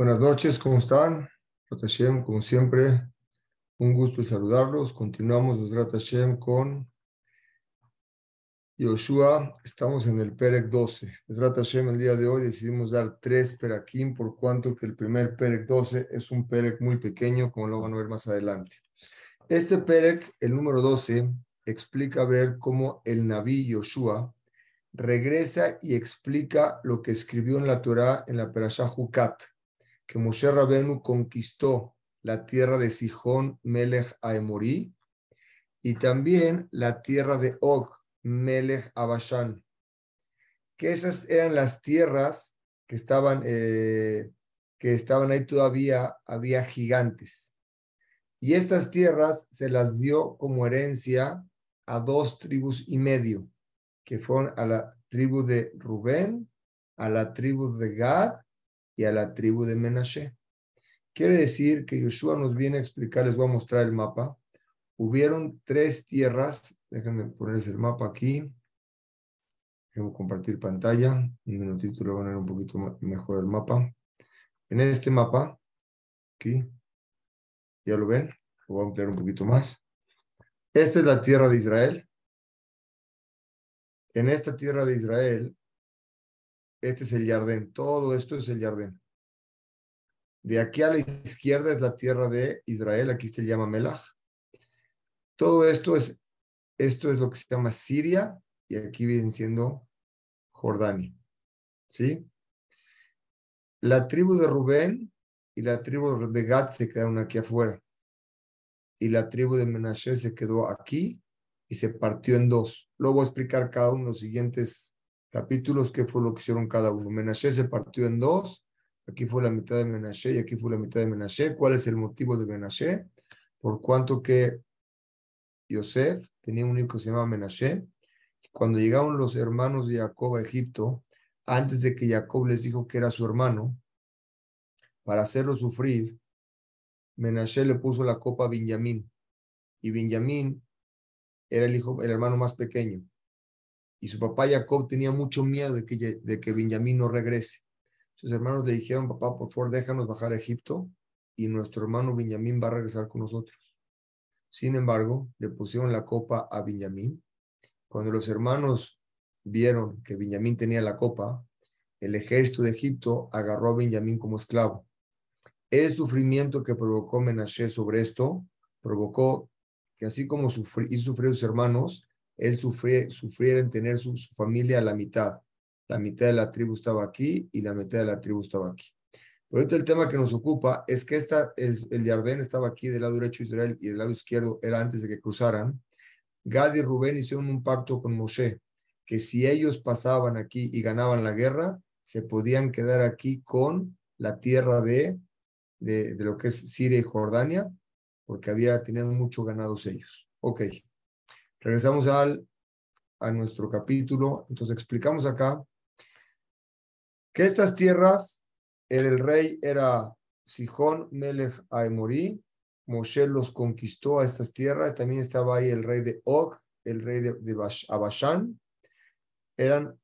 Buenas noches, ¿cómo están? Hashem, como siempre, un gusto saludarlos. Continuamos los Hashem con Yoshua. Estamos en el Perek 12. Los Hashem, el día de hoy decidimos dar tres Perakim, por cuanto que el primer Perek 12 es un Perek muy pequeño, como lo van a ver más adelante. Este Perek, el número 12, explica ver cómo el Naví Yoshua regresa y explica lo que escribió en la Torah en la Perashah Hukat que Moshe Rabenu conquistó la tierra de Sihón Melech Aemorí y también la tierra de Og Melech Abashan, que esas eran las tierras que estaban, eh, que estaban ahí todavía, había gigantes. Y estas tierras se las dio como herencia a dos tribus y medio, que fueron a la tribu de Rubén, a la tribu de Gad y a la tribu de Menashe. Quiere decir que Yoshua nos viene a explicar, les voy a mostrar el mapa. Hubieron tres tierras, déjenme ponerles el mapa aquí. Déjenme compartir pantalla. Un minutito le voy a poner un poquito mejor el mapa. En este mapa, aquí, ¿ya lo ven? Lo voy a ampliar un poquito más. Esta es la tierra de Israel. En esta tierra de Israel este es el Jardín. Todo esto es el Jardín. De aquí a la izquierda es la tierra de Israel. Aquí se llama Melach. Todo esto es, esto es lo que se llama Siria y aquí viene siendo Jordania. ¿Sí? La tribu de Rubén y la tribu de Gad se quedaron aquí afuera. Y la tribu de Menashe se quedó aquí y se partió en dos. Luego voy a explicar cada uno los siguientes capítulos, qué fue lo que hicieron cada uno. Menashe se partió en dos, aquí fue la mitad de Menashe y aquí fue la mitad de Menashe. ¿Cuál es el motivo de Menashe? Por cuanto que Yosef tenía un hijo que se llamaba Menashe. Cuando llegaron los hermanos de Jacob a Egipto, antes de que Jacob les dijo que era su hermano, para hacerlo sufrir, Menashe le puso la copa a Benjamín. Y Benjamín era el hijo, el hermano más pequeño y su papá Jacob tenía mucho miedo de que, de que Benjamín no regrese. Sus hermanos le dijeron, papá, por favor, déjanos bajar a Egipto y nuestro hermano Benjamín va a regresar con nosotros. Sin embargo, le pusieron la copa a Benjamín. Cuando los hermanos vieron que Benjamín tenía la copa, el ejército de Egipto agarró a Benjamín como esclavo. El sufrimiento que provocó Menashe sobre esto provocó que así como hizo sufrir sus hermanos, él sufriera en tener su, familia a la mitad. La mitad de la tribu estaba aquí y la mitad de la tribu estaba aquí. Pero ahorita el tema que nos ocupa es que esta, el, el estaba aquí del lado derecho de Israel y del lado izquierdo era antes de que cruzaran. Gad y Rubén hicieron un pacto con Moshe, que si ellos pasaban aquí y ganaban la guerra, se podían quedar aquí con la tierra de, de, de lo que es Siria y Jordania, porque había, tenido mucho ganados ellos. Ok. Regresamos al, a nuestro capítulo. Entonces explicamos acá que estas tierras, el, rey era Sijón Melech Aemorí, Moshe los conquistó a estas tierras, también estaba ahí el rey de Og, el rey de, de eran,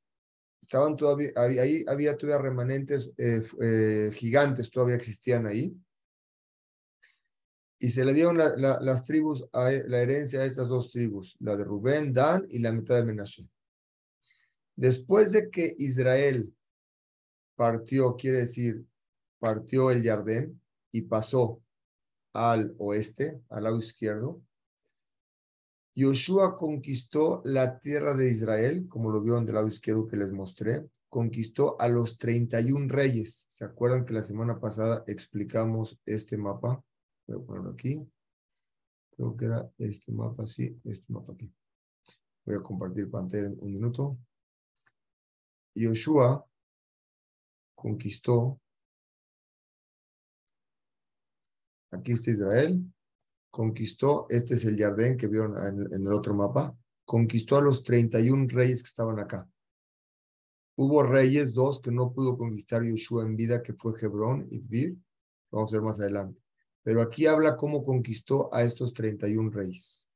estaban todavía, ahí había todavía remanentes eh, eh, gigantes, todavía existían ahí, y se le dieron las tribus, a, e, la herencia a estas dos tribus, la de Rubén, Dan y la mitad de Menashe. Después de que Israel partió, quiere decir, partió el Jardín y pasó al oeste, al lado izquierdo, Yoshua conquistó la tierra de Israel, como lo vieron del lado izquierdo que les mostré, conquistó a los 31 reyes. ¿Se acuerdan que la semana pasada explicamos este mapa? Voy a ponerlo aquí. Creo que era este mapa así, este mapa aquí. Voy a compartir pantalla en un minuto. Yoshua conquistó, aquí está Israel, conquistó, este es el jardín que vieron en, en, el otro mapa, conquistó a los 31 reyes que estaban acá. Hubo reyes, dos que no pudo conquistar Yoshua en vida, que fue Hebrón y Tvir. Vamos a ver más adelante. Pero aquí habla cómo conquistó a estos 31 reyes.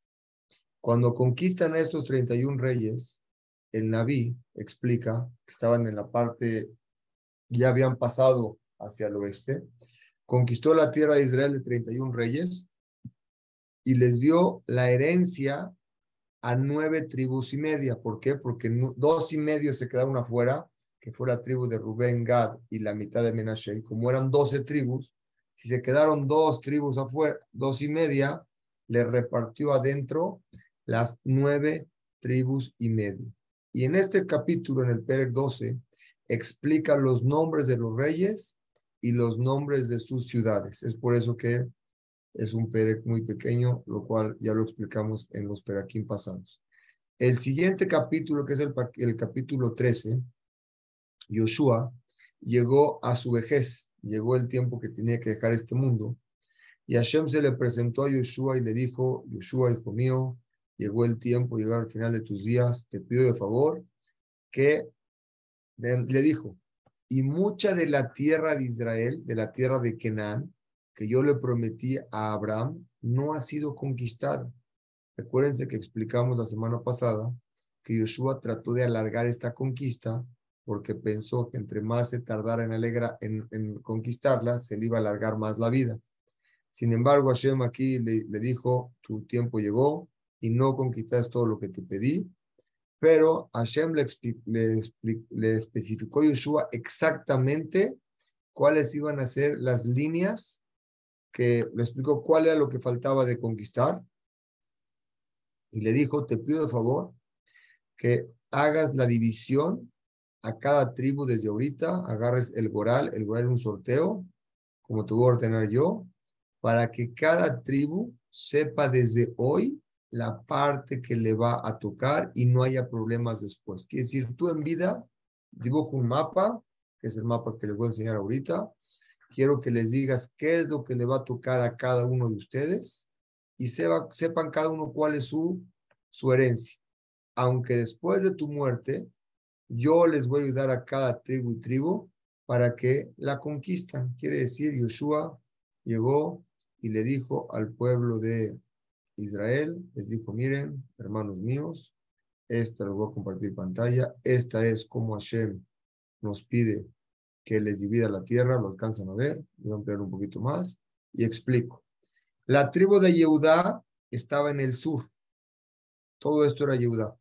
Cuando conquistan a estos 31 reyes, el Naví explica que estaban en la parte, ya habían pasado hacia el oeste, conquistó la tierra de Israel de 31 reyes y les dio la herencia a nueve tribus y media. ¿Por qué? Porque dos y medio se quedaron afuera, que fue la tribu de Rubén, Gad y la mitad de Menashe. Y como eran doce tribus, si se quedaron dos tribus afuera, dos y media, le repartió adentro las nueve tribus y media. Y en este capítulo, en el Pérez 12, explica los nombres de los reyes y los nombres de sus ciudades. Es por eso que es un Perec muy pequeño, lo cual ya lo explicamos en los Peraquín pasados. El siguiente capítulo, que es el, el capítulo 13, Yoshua llegó a su vejez, llegó el tiempo que tenía que dejar este mundo, y Hashem se le presentó a Yoshua y le dijo, Yoshua, hijo mío, llegó el tiempo, llegar al final de tus días, te pido de favor que, le dijo, y mucha de la tierra de Israel, de la tierra de Canaán, que yo le prometí a Abraham, no ha sido conquistada. Recuérdense que explicamos la semana pasada que Yoshua trató de alargar esta conquista porque pensó que entre más se tardara en, alegra, en, conquistarla, se le iba a alargar más la vida. Sin embargo, Hashem aquí le, dijo, tu tiempo llegó y no conquistaste todo lo que te pedí, pero Hashem le, le, le especificó a exactamente cuáles iban a ser las líneas que le explicó cuál era lo que faltaba de conquistar y le dijo, te pido de favor que hagas la división a cada tribu desde ahorita, agarres el goral, el goral es un sorteo, como te voy a ordenar yo, para que cada tribu sepa desde hoy la parte que le va a tocar y no haya problemas después. Quiere decir, tú en vida dibujo un mapa, que es el mapa que les voy a enseñar ahorita. Quiero que les digas qué es lo que le va a tocar a cada uno de ustedes y sepan cada uno cuál es su, su herencia. Aunque después de tu muerte, yo les voy a ayudar a cada tribu y tribu para que la conquistan. Quiere decir, Yoshua llegó y le dijo al pueblo de Israel, les dijo, miren, hermanos míos, esta lo voy a compartir pantalla, esta es como Hashem nos pide que les divida la tierra, lo alcanzan a ver, voy a ampliar un poquito más y explico. La tribu de Yehudá estaba en el sur, todo esto era Yehudá.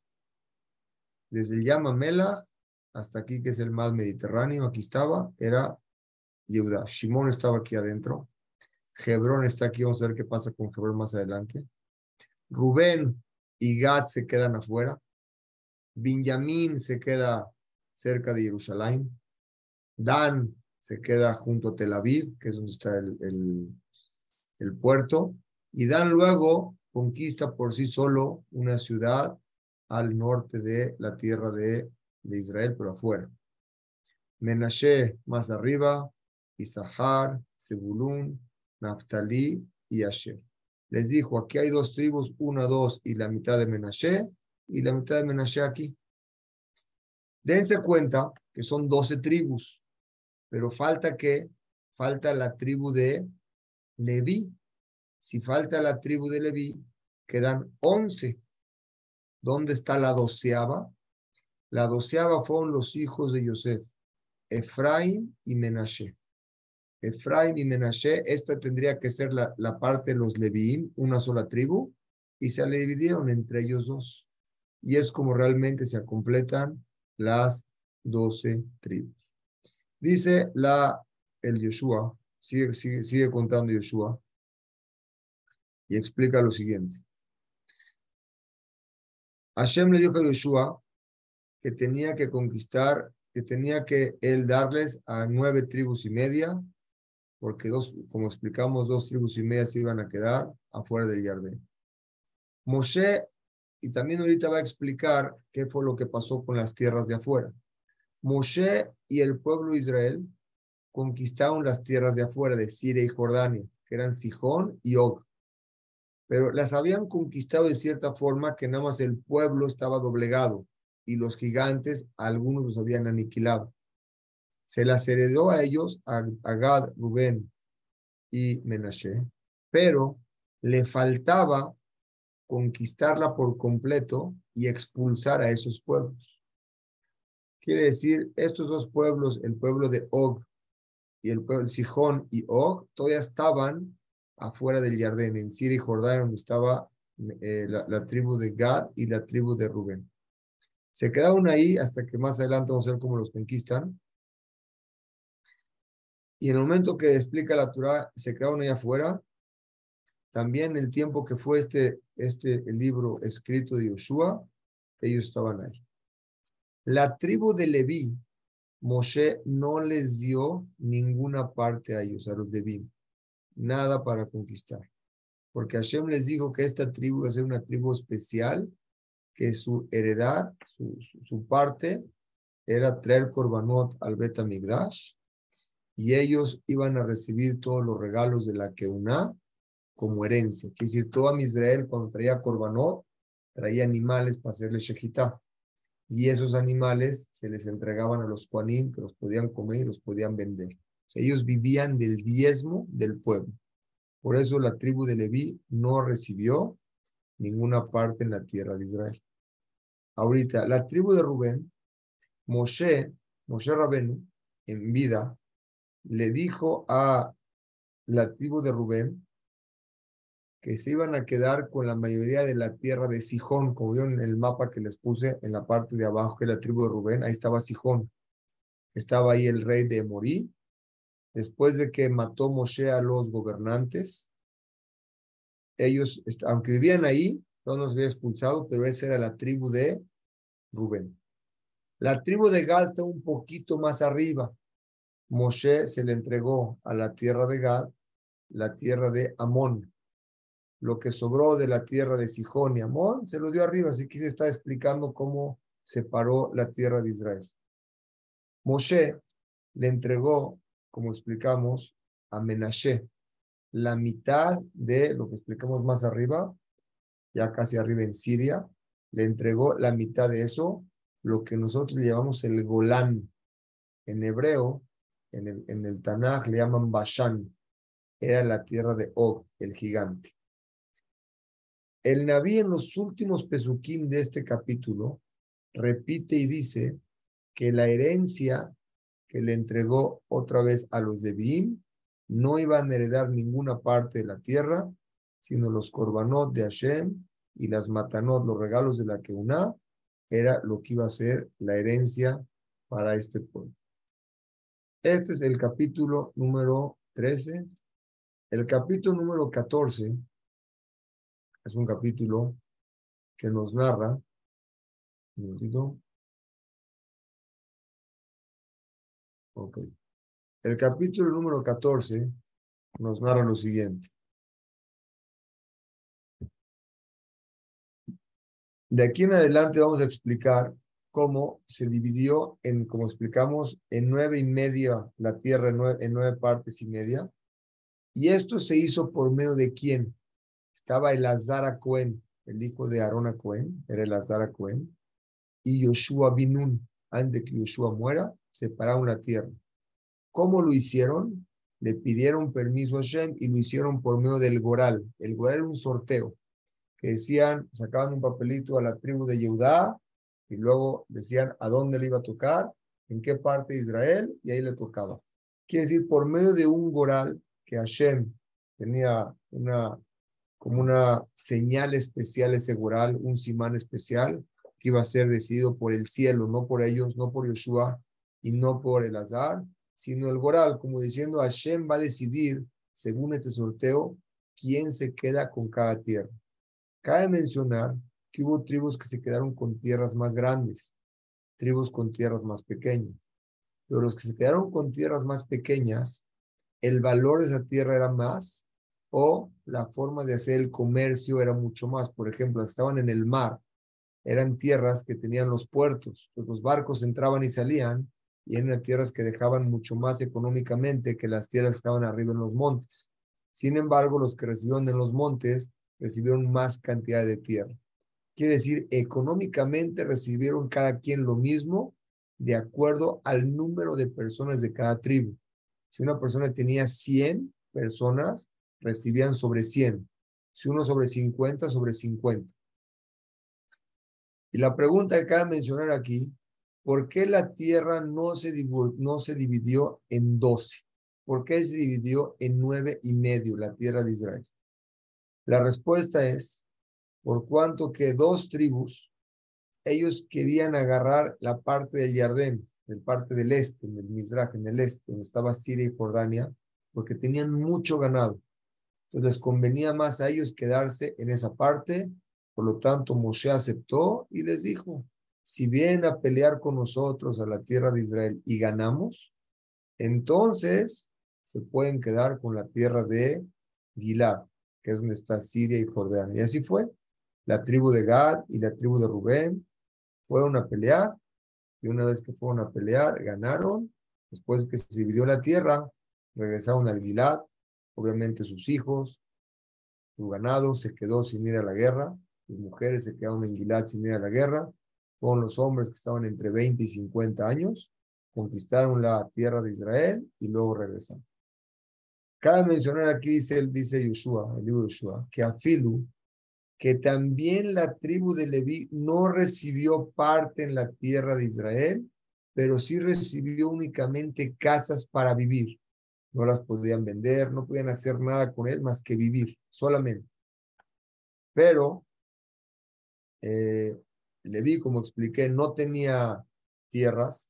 Desde el Yamamela hasta aquí, que es el más mediterráneo, aquí estaba, era Yehudá. Shimón estaba aquí adentro. Hebrón está aquí, vamos a ver qué pasa con Hebrón más adelante. Rubén y Gad se quedan afuera. Benjamín se queda cerca de Jerusalén. Dan se queda junto a Tel Aviv, que es donde está el, puerto. Y Dan luego conquista por sí solo una ciudad al norte de la tierra de, Israel, pero afuera. Menashe más arriba, Isahar, Zebulun, Naftali y Asher les dijo, aquí hay dos tribus, una, dos y la mitad de Menashe y la mitad de Menashe aquí. Dense cuenta que son doce tribus, pero falta que, falta la tribu de Leví. Si falta la tribu de Leví, quedan once. ¿Dónde está la doceava? La doceava fueron los hijos de Yosef, Efraín y Menashe. Efraín y Menashe, esta tendría que ser la, parte de los Leviim, una sola tribu, y se le dividieron entre ellos dos. Y es como realmente se completan las doce tribus. Dice la, el Yoshua, sigue, sigue, sigue contando Yoshua, y explica lo siguiente. Hashem le dijo a Yoshua que tenía que conquistar, que tenía que él darles a nueve tribus y media porque dos, como explicamos, dos tribus y media se iban a quedar afuera del Yardén. Moshe, y también ahorita va a explicar qué fue lo que pasó con las tierras de afuera. Moshe y el pueblo de Israel conquistaron las tierras de afuera de Siria y Jordania, que eran Sijón y Og. Pero las habían conquistado de cierta forma que nada más el pueblo estaba doblegado y los gigantes, algunos los habían aniquilado se las heredó a ellos, a, Gad, Rubén y Menashe, pero le faltaba conquistarla por completo y expulsar a esos pueblos. Quiere decir, estos dos pueblos, el pueblo de Og y el pueblo Sijón y Og todavía estaban afuera del Jardín, en Siria y Jordán, donde estaba eh, la, tribu de Gad y la tribu de Rubén. Se quedaron ahí hasta que más adelante vamos a ver cómo los conquistan. Y en el momento que explica la Torah, se quedaron ahí afuera. También el tiempo que fue este, este el libro escrito de Yoshua, ellos estaban ahí. La tribu de Leví, Moshe no les dio ninguna parte a ellos, a los de nada para conquistar. Porque Hashem les dijo que esta tribu iba a ser una tribu especial, que su heredad, su, su, parte, era traer Korbanot al Betamigdash, y ellos iban a recibir todos los regalos de la Keuná como herencia. Quiere decir, todo Israel cuando traía Korbanot, traía animales para hacerle Shechitá y esos animales se les entregaban a los Kuanim, que los podían comer y los podían vender. Ellos vivían del diezmo del pueblo. Por eso la tribu de Leví no recibió ninguna parte en la tierra de Israel. Ahorita, la tribu de Rubén, Moshe, Moshe Rabenu, en vida, le dijo a la tribu de Rubén que se iban a quedar con la mayoría de la tierra de Sijón, como vieron en el mapa que les puse en la parte de abajo, que es la tribu de Rubén, ahí estaba Sijón. Estaba ahí el rey de Morí. Después de que mató Moshe a los gobernantes, ellos, aunque vivían ahí, no nos había expulsado, pero esa era la tribu de Rubén. La tribu de Gad está un poquito más arriba. Moshe se le entregó a la tierra de Gad, la tierra de Amón lo que sobró de la tierra de Sijón y Amón, se lo dio arriba. Así que se está explicando cómo separó la tierra de Israel. Moshe le entregó, como explicamos, a Menashe la mitad de lo que explicamos más arriba, ya casi arriba en Siria, le entregó la mitad de eso, lo que nosotros le llamamos el Golán. En hebreo, en el, en el Tanaj le llaman Bashan, era la tierra de Og, el gigante. El Naví en los últimos pesukim de este capítulo repite y dice que la herencia que le entregó otra vez a los de Bim no iban a heredar ninguna parte de la tierra, sino los korbanot de Hashem y las matanot, los regalos de la Keuná, era lo que iba a ser la herencia para este pueblo. Este es el capítulo número 13. El capítulo número 14 es un capítulo que nos narra, un Ok. El capítulo número 14 nos narra lo siguiente. De aquí en adelante vamos a explicar cómo se dividió en, como explicamos, en nueve y media la tierra, en nueve, partes y media. Y esto se hizo por medio de quién? estaba el Azara Cohen, el hijo de Arona Cohen, era el Azara Cohen, y Yoshua Binun, antes de que Yoshua muera, separaron la tierra. ¿Cómo lo hicieron? Le pidieron permiso a Shem y lo hicieron por medio del Goral. El Goral era un sorteo, que decían, sacaban un papelito a la tribu de Yehudá y luego decían a dónde le iba a tocar, en qué parte de Israel, y ahí le tocaba. Quiere decir, por medio de un Goral que Hashem tenía una como una señal especial ese goral, un simán especial que iba a ser decidido por el cielo, no por ellos, no por Yeshua y no por el azar, sino el goral, como diciendo Hashem va a decidir, según este sorteo, quién se queda con cada tierra. Cabe mencionar que hubo tribus que se quedaron con tierras más grandes, tribus con tierras más pequeñas. Pero los que se quedaron con tierras más pequeñas, el valor de esa tierra era más o la forma de hacer el comercio era mucho más. Por ejemplo, estaban en el mar, eran tierras que tenían los puertos, los barcos entraban y salían y eran tierras que dejaban mucho más económicamente que las tierras que estaban arriba en los montes. Sin embargo, los que recibieron en los montes recibieron más cantidad de tierra. Quiere decir, económicamente recibieron cada quien lo mismo de acuerdo al número de personas de cada tribu. Si una persona tenía 100 personas, recibían sobre 100. Si uno sobre 50, sobre 50. Y la pregunta que cabe mencionar aquí, ¿por qué la tierra no se, dividió en 12? ¿por qué se dividió en nueve y medio la tierra de Israel? La respuesta es, por cuanto que dos tribus, ellos querían agarrar la parte del Jardín, en parte del este, en el Mizrach, en el este, donde estaba Siria y Jordania, porque tenían mucho ganado. Entonces convenía más a ellos quedarse en esa parte. Por lo tanto, Moshe aceptó y les dijo, si vienen a pelear con nosotros a la tierra de Israel y ganamos, entonces se pueden quedar con la tierra de Gilad, que es donde está Siria y Jordania. Y así fue. La tribu de Gad y la tribu de Rubén fueron a pelear y una vez que fueron a pelear, ganaron. Después que se dividió la tierra, regresaron al Gilad. Obviamente sus hijos, su ganado se quedó sin ir a la guerra. Sus mujeres se quedaron en Gilad sin ir a la guerra. Fueron los hombres que estaban entre 20 y 50 años. Conquistaron la tierra de Israel y luego regresaron. Cabe mencionar aquí, dice, dice Yoshua, el libro de Yoshua, que Afilu, que también la tribu de Leví no recibió parte en la tierra de Israel, pero sí recibió únicamente casas para vivir. No las podían vender, no podían hacer nada con él más que vivir, solamente. Pero eh, Leví, como expliqué, no tenía tierras.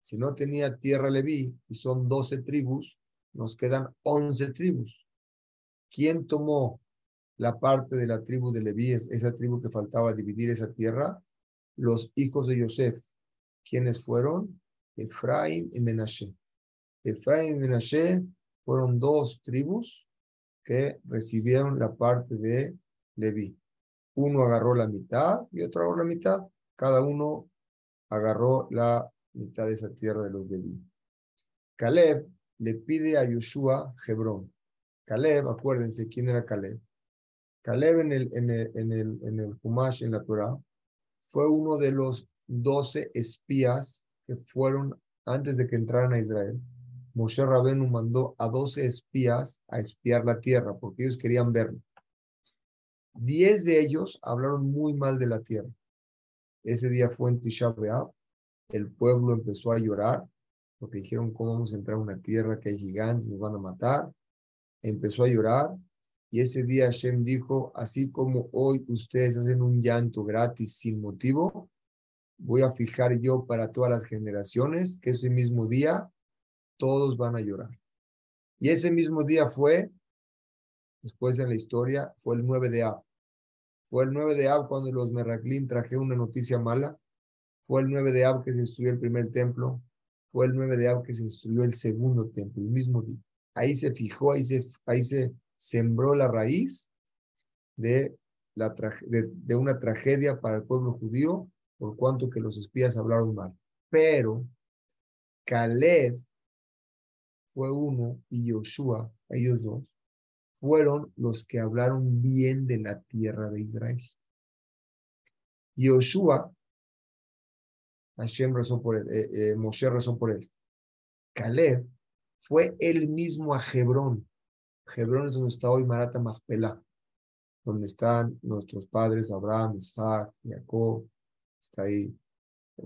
Si no tenía tierra Leví, y son 12 tribus, nos quedan 11 tribus. ¿Quién tomó la parte de la tribu de Leví, esa tribu que faltaba dividir esa tierra, los hijos de Yosef, quienes fueron Efraín y Menashe. Efraín y Menashe fueron dos tribus que recibieron la parte de Leví. Uno agarró la mitad y otro agarró la mitad. Cada uno agarró la mitad de esa tierra de los Leví. Caleb le pide a Yoshua Hebrón. Caleb, acuérdense quién era Caleb. Caleb en el, en el, en el, en el Humash, en la Torah, fue uno de los doce espías que fueron antes de que entraran a Israel. Moshe Rabenu mandó a doce espías a espiar la tierra porque ellos querían verlo. Diez de ellos hablaron muy mal de la tierra. Ese día fue en Tisha B'Av. El pueblo empezó a llorar porque dijeron, ¿cómo vamos a entrar a una tierra que hay gigantes, nos van a matar? Empezó a llorar y ese día Hashem dijo, así como hoy ustedes hacen un llanto gratis sin motivo, voy a fijar yo para todas las generaciones que ese mismo día todos van a llorar. Y ese mismo día fue, después en la historia, fue el 9 de Ab. Fue el 9 de Ab cuando los Meraglim trajeron una noticia mala. Fue el 9 de Ab que se destruyó el primer templo. Fue el 9 de Ab que se destruyó el segundo templo, el mismo día. Ahí se fijó, ahí se, ahí se sembró la raíz de, la de, una tragedia para el pueblo judío por cuanto que los espías hablaron mal. Pero Caleb fue uno y Joshua, ellos dos, fueron los que hablaron bien de la tierra de Israel. Joshua, Hashem rezó por él, eh, eh, Moshe rezó por él. Caleb fue él mismo a Hebrón Hebrón es donde está hoy Marata Machpelah, donde están nuestros padres Abraham, Isaac, Jacob, está ahí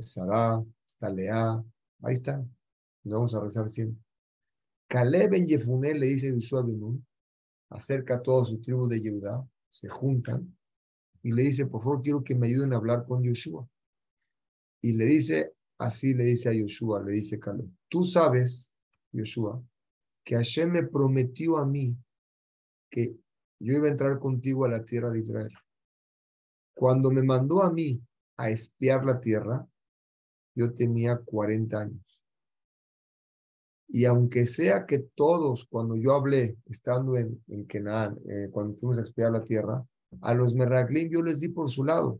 Sarah, está Lea, ahí están. Nos vamos a rezar siempre. Caleb en Yefuné le dice a Yeshua Benun, acerca a toda su tribu de Yehudá, se juntan y le dice, por favor, quiero que me ayuden a hablar con Yoshua. Y le dice, así le dice a Yoshua, le dice Caleb, tú sabes, Yoshua, que Hashem me prometió a mí que yo iba a entrar contigo a la tierra de Israel. Cuando me mandó a mí a espiar la tierra, yo tenía 40 años. Y aunque sea que todos, cuando yo hablé, estando en, en Kenan, eh, cuando fuimos a espiar la tierra, a los Meraglim yo les di por su lado.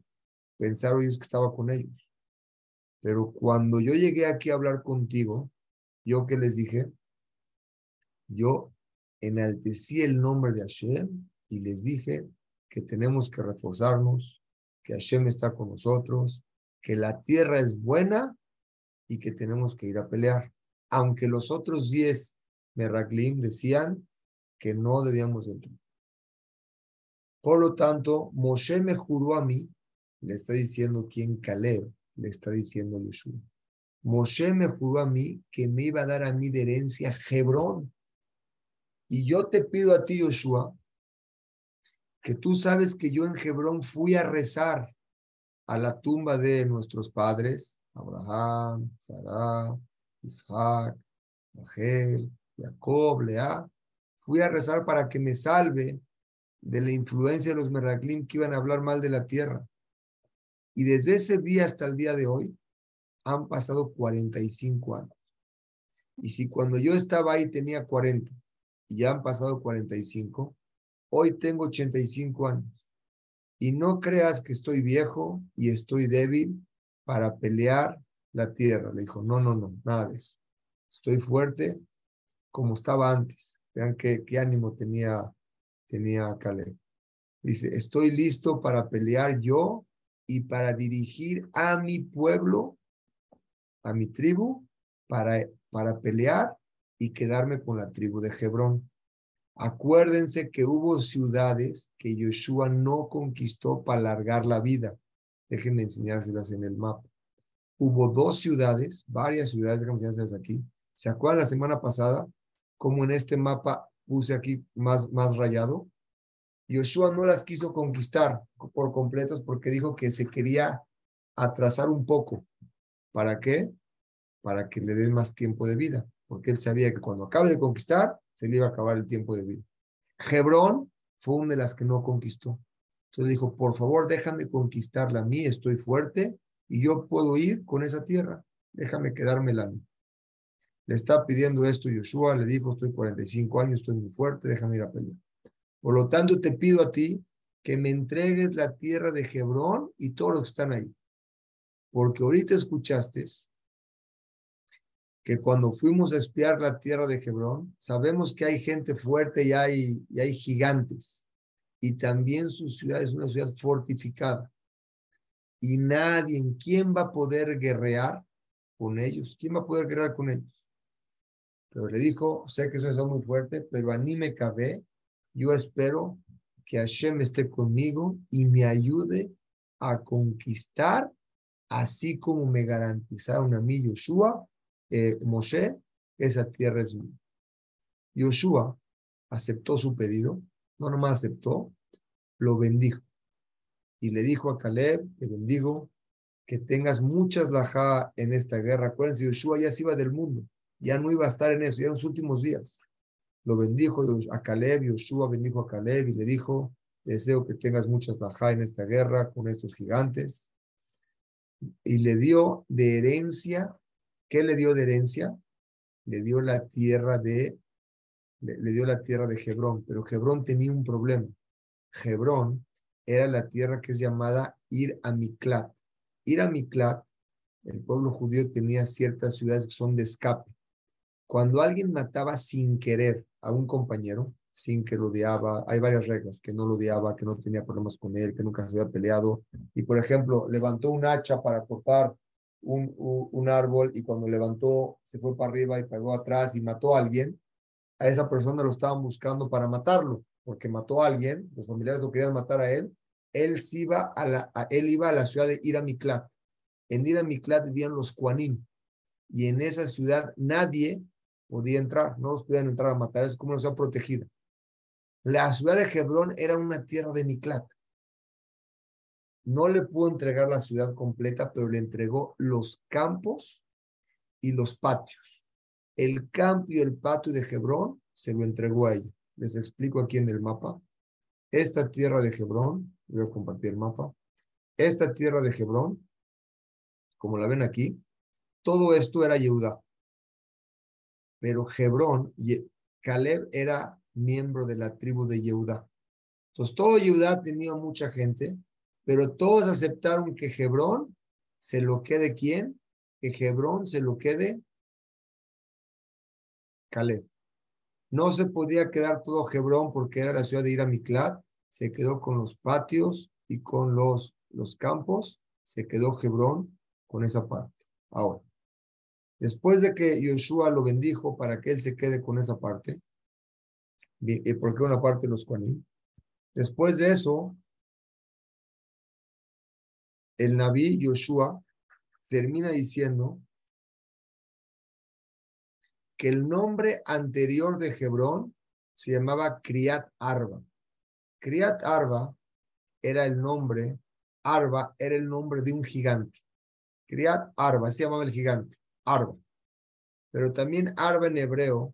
Pensaron ellos que estaba con ellos. Pero cuando yo llegué aquí a hablar contigo, yo que les dije, yo enaltecí el nombre de Hashem y les dije que tenemos que reforzarnos, que Hashem está con nosotros, que la tierra es buena y que tenemos que ir a pelear. Aunque los otros diez Meraglim decían que no debíamos entrar. Por lo tanto, Moshe me juró a mí, le está diciendo quien Caleb, le está diciendo Yeshua. Moshe me juró a mí que me iba a dar a mí de herencia Hebrón, Y yo te pido a ti, Yoshua, que tú sabes que yo en Hebrón fui a rezar a la tumba de nuestros padres, Abraham, Sarah, Isaac, Rachel, Jacob, Lea. Fui a rezar para que me salve de la influencia de los Meraglim que iban a hablar mal de la tierra. Y desde ese día hasta el día de hoy han pasado 45 años. Y si cuando yo estaba ahí tenía 40 y ya han pasado 45, hoy tengo 85 años. Y no creas que estoy viejo y estoy débil para pelear la tierra. Le dijo, no, no, no, nada de eso. Estoy fuerte como estaba antes. Vean qué, qué ánimo tenía, tenía Caleb. Dice, estoy listo para pelear yo y para dirigir a mi pueblo, a mi tribu, para, para pelear y quedarme con la tribu de Hebrón. Acuérdense que hubo ciudades que Yoshua no conquistó para alargar la vida. Déjenme enseñárselas en el mapa. Hubo dos ciudades, varias ciudades, enseñárselas aquí. ¿Se acuerdan la semana pasada? Como en este mapa puse aquí más, más rayado. Yoshua no las quiso conquistar por completos porque dijo que se quería atrasar un poco. ¿Para qué? Para que le den más tiempo de vida. Porque él sabía que cuando acabe de conquistar, se le iba a acabar el tiempo de vida. Hebrón fue una de las que no conquistó. Entonces dijo, por favor, déjame conquistarla a mí, estoy fuerte y yo puedo ir con esa tierra. Déjame quedármela a mí. Le está pidiendo esto Yoshua, le dijo, estoy 45 años, estoy muy fuerte, déjame ir a pelear. Por lo tanto, te pido a ti que me entregues la tierra de Hebrón y todos los que están ahí. Porque ahorita escuchaste que cuando fuimos a espiar la tierra de Hebrón, sabemos que hay gente fuerte y hay, y hay gigantes. Y también su ciudad es una ciudad fortificada. Y nadie, ¿quién va a poder guerrear con ellos? ¿Quién va a poder guerrear con ellos? Pero le dijo, sé que eso es muy fuerte, pero a mí me cabe. Yo espero que Hashem esté conmigo y me ayude a conquistar, así como me garantizaron a mí Yoshua eh, Moshe, esa tierra es mía. Yoshua aceptó su pedido, no nomás aceptó, lo bendijo. Y le dijo a Caleb, te bendigo, que tengas muchas lajá en esta guerra. Acuérdense, Yoshua ya se iba del mundo, ya no iba a estar en eso, ya en los últimos días. Lo bendijo a Caleb, Yoshua bendijo a Caleb y le dijo, deseo que tengas muchas lajá en esta guerra con estos gigantes. Y le dio de herencia ¿Qué le dio de herencia? Le dio la tierra de, le, dio la tierra de Hebrón, pero Hebrón tenía un problema. Hebrón era la tierra que es llamada Ir a Miklat. Ir a Miklat, el pueblo judío tenía ciertas ciudades que son de escape. Cuando alguien mataba sin querer a un compañero, sin que lo odiaba, hay varias reglas, que no lo odiaba, que no tenía problemas con él, que nunca se había peleado, y por ejemplo, levantó un hacha para cortar un, un, árbol y cuando levantó se fue para arriba y pegó atrás y mató a alguien, a esa persona lo estaban buscando para matarlo, porque mató a alguien, los familiares lo querían matar a él, él, iba a la, él iba a la ciudad de Iramiklat. En Iramiklat vivían los Kuanim y en esa ciudad nadie podía entrar, no los podían entrar a matar, es como una ciudad protegida. La ciudad de Hebrón era una tierra de Miklat no le pudo entregar la ciudad completa, pero le entregó los campos y los patios. El campo y el patio de Hebrón se lo entregó a ella. Les explico aquí en el mapa. Esta tierra de Hebrón, voy a compartir el mapa. Esta tierra de Hebrón, como la ven aquí, todo esto era Yehuda. Pero Hebrón, Caleb era miembro de la tribu de Yehuda. Entonces todo Yehuda tenía mucha gente pero todos aceptaron que Hebrón se lo quede quién, que Hebrón se lo quede Caleb. No se podía quedar todo Hebrón porque era la ciudad de Iramiklat, se quedó con los patios y con los, los campos, se quedó Hebrón con esa parte. Ahora, después de que Yoshua lo bendijo para que él se quede con esa parte, ¿y por qué una parte de los Juanín? Después de eso, el Naví Yoshua termina diciendo que el nombre anterior de Hebrón se llamaba Kriat Arba. Kriat Arba era el nombre, Arba era el nombre de un gigante. Kriat Arba, se llamaba el gigante, Arba. Pero también Arba en hebreo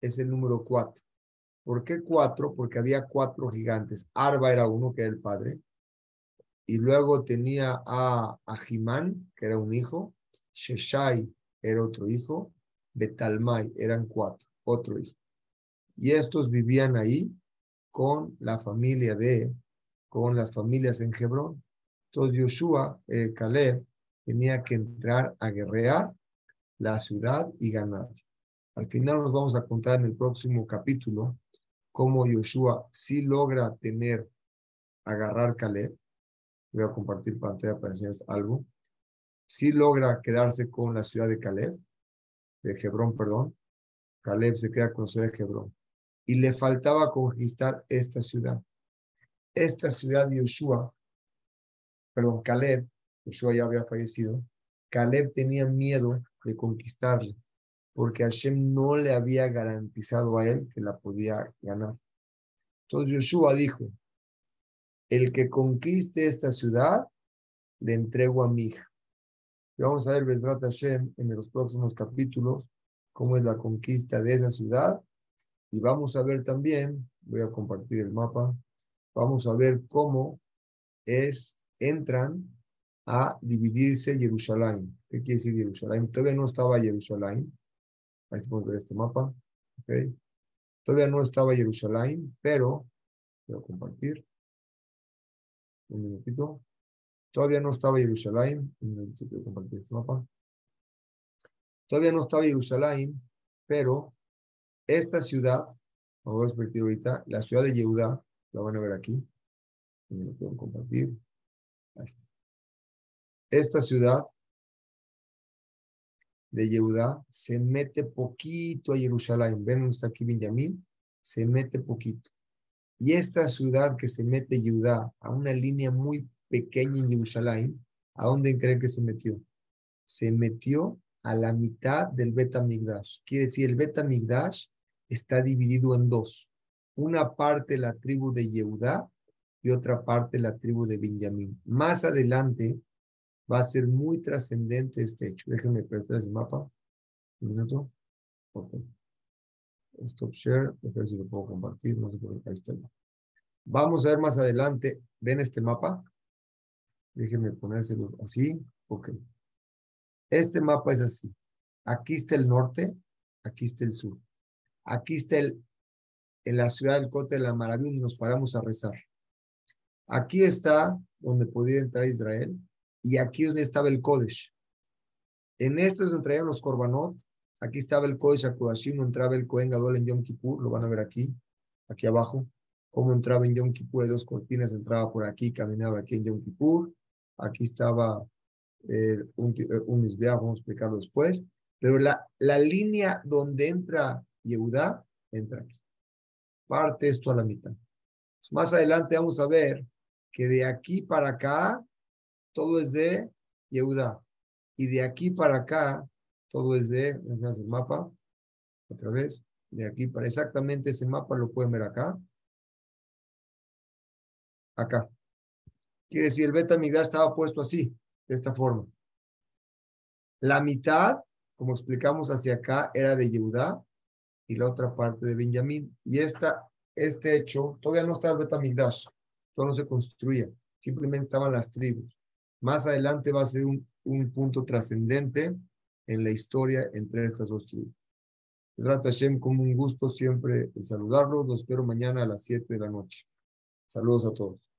es el número cuatro. ¿Por qué cuatro? Porque había cuatro gigantes. Arba era uno, que era el padre. Y luego tenía a Ajimán, que era un hijo. Sheshai era otro hijo. Betalmai eran cuatro, otro hijo. Y estos vivían ahí con la familia de, con las familias en Hebrón. Entonces Yoshua, eh, Caleb, tenía que entrar a guerrear la ciudad y ganar. Al final nos vamos a contar en el próximo capítulo cómo Yoshua sí logra tener, agarrar Caleb. Voy a compartir pantalla para enseñarles algo. Sí logra quedarse con la ciudad de Caleb, de Hebrón, perdón. Caleb se queda con ciudad de Hebrón. Y le faltaba conquistar esta ciudad. Esta ciudad de Yoshua, perdón, Caleb, Yoshua ya había fallecido, Caleb tenía miedo de conquistarle porque Hashem no le había garantizado a él que la podía ganar. Entonces Joshua dijo, el que conquiste esta ciudad, le entrego a mi hija. Y vamos a ver, Besrat Hashem, en los próximos capítulos, cómo es la conquista de esa ciudad. Y vamos a ver también, voy a compartir el mapa, vamos a ver cómo es, entran a dividirse Jerusalén. ¿Qué quiere decir Jerusalén? Todavía no estaba Jerusalén, Ahí podemos ver este mapa. Okay. Todavía no estaba Jerusalén, pero voy a compartir. Un minutito. Todavía no estaba Jerusalén. Voy compartir este mapa. Todavía no estaba Jerusalén, pero esta ciudad, vamos a explicar ahorita, la ciudad de Yehudá, la van a ver aquí. Lo puedo compartir. Esta ciudad de Yehudá se mete poquito a Jerusalén. Ven, está aquí Benjamín, se mete poquito. Y esta ciudad que se mete Yehudá a una línea muy pequeña en Jerusalén, ¿a dónde creen que se metió? Se metió a la mitad del Betamigdash. Quiere decir, el Betamigdash está dividido en dos. Una parte la tribu de Yehudá y otra parte la tribu de Benjamín. Más adelante, va a ser muy trascendente este hecho. Déjenme perder ese mapa. Un minuto. Ok. Stop share. Si lo puedo compartir. No sé por qué está. Vamos a ver más adelante. ¿Ven este mapa? Déjenme ponérselo así. Ok. Este mapa es así. Aquí está el norte, aquí está el sur. Aquí está el, en la ciudad del Cote de la Maravilla y nos paramos a rezar. Aquí está donde podía entrar Israel y aquí es donde estaba el Kodesh. En esto es donde traían los Korbanot. Aquí estaba el Kodesh Akudashim, no entraba el Kohen Gadol en Yom Kippur, lo van a ver aquí, aquí abajo. Cómo entraba en Yom Kippur, hay dos cortinas, entraba por aquí, caminaba aquí en Yom Kippur. Aquí estaba eh, un, eh, un vamos a explicarlo después. Pero la, la línea donde entra Yehudá, entra aquí. Parte esto a la mitad. Más adelante vamos a ver que de aquí para acá todo es de Yehuda. Y de aquí para acá, todo es de, el mapa, otra vez, de aquí para exactamente ese mapa lo pueden ver acá. Acá. Quiere decir, el beta estaba puesto así, de esta forma. La mitad, como explicamos hacia acá, era de Yehuda y la otra parte de Benjamín. Y esta, este hecho, todavía no estaba el beta todo no se construía, simplemente estaban las tribus. Más adelante va a ser un, un punto trascendente en la historia entre estas dos tribus. Trata Hashem, como un gusto siempre saludarlos. Los espero mañana a las 7 de la noche. Saludos a todos.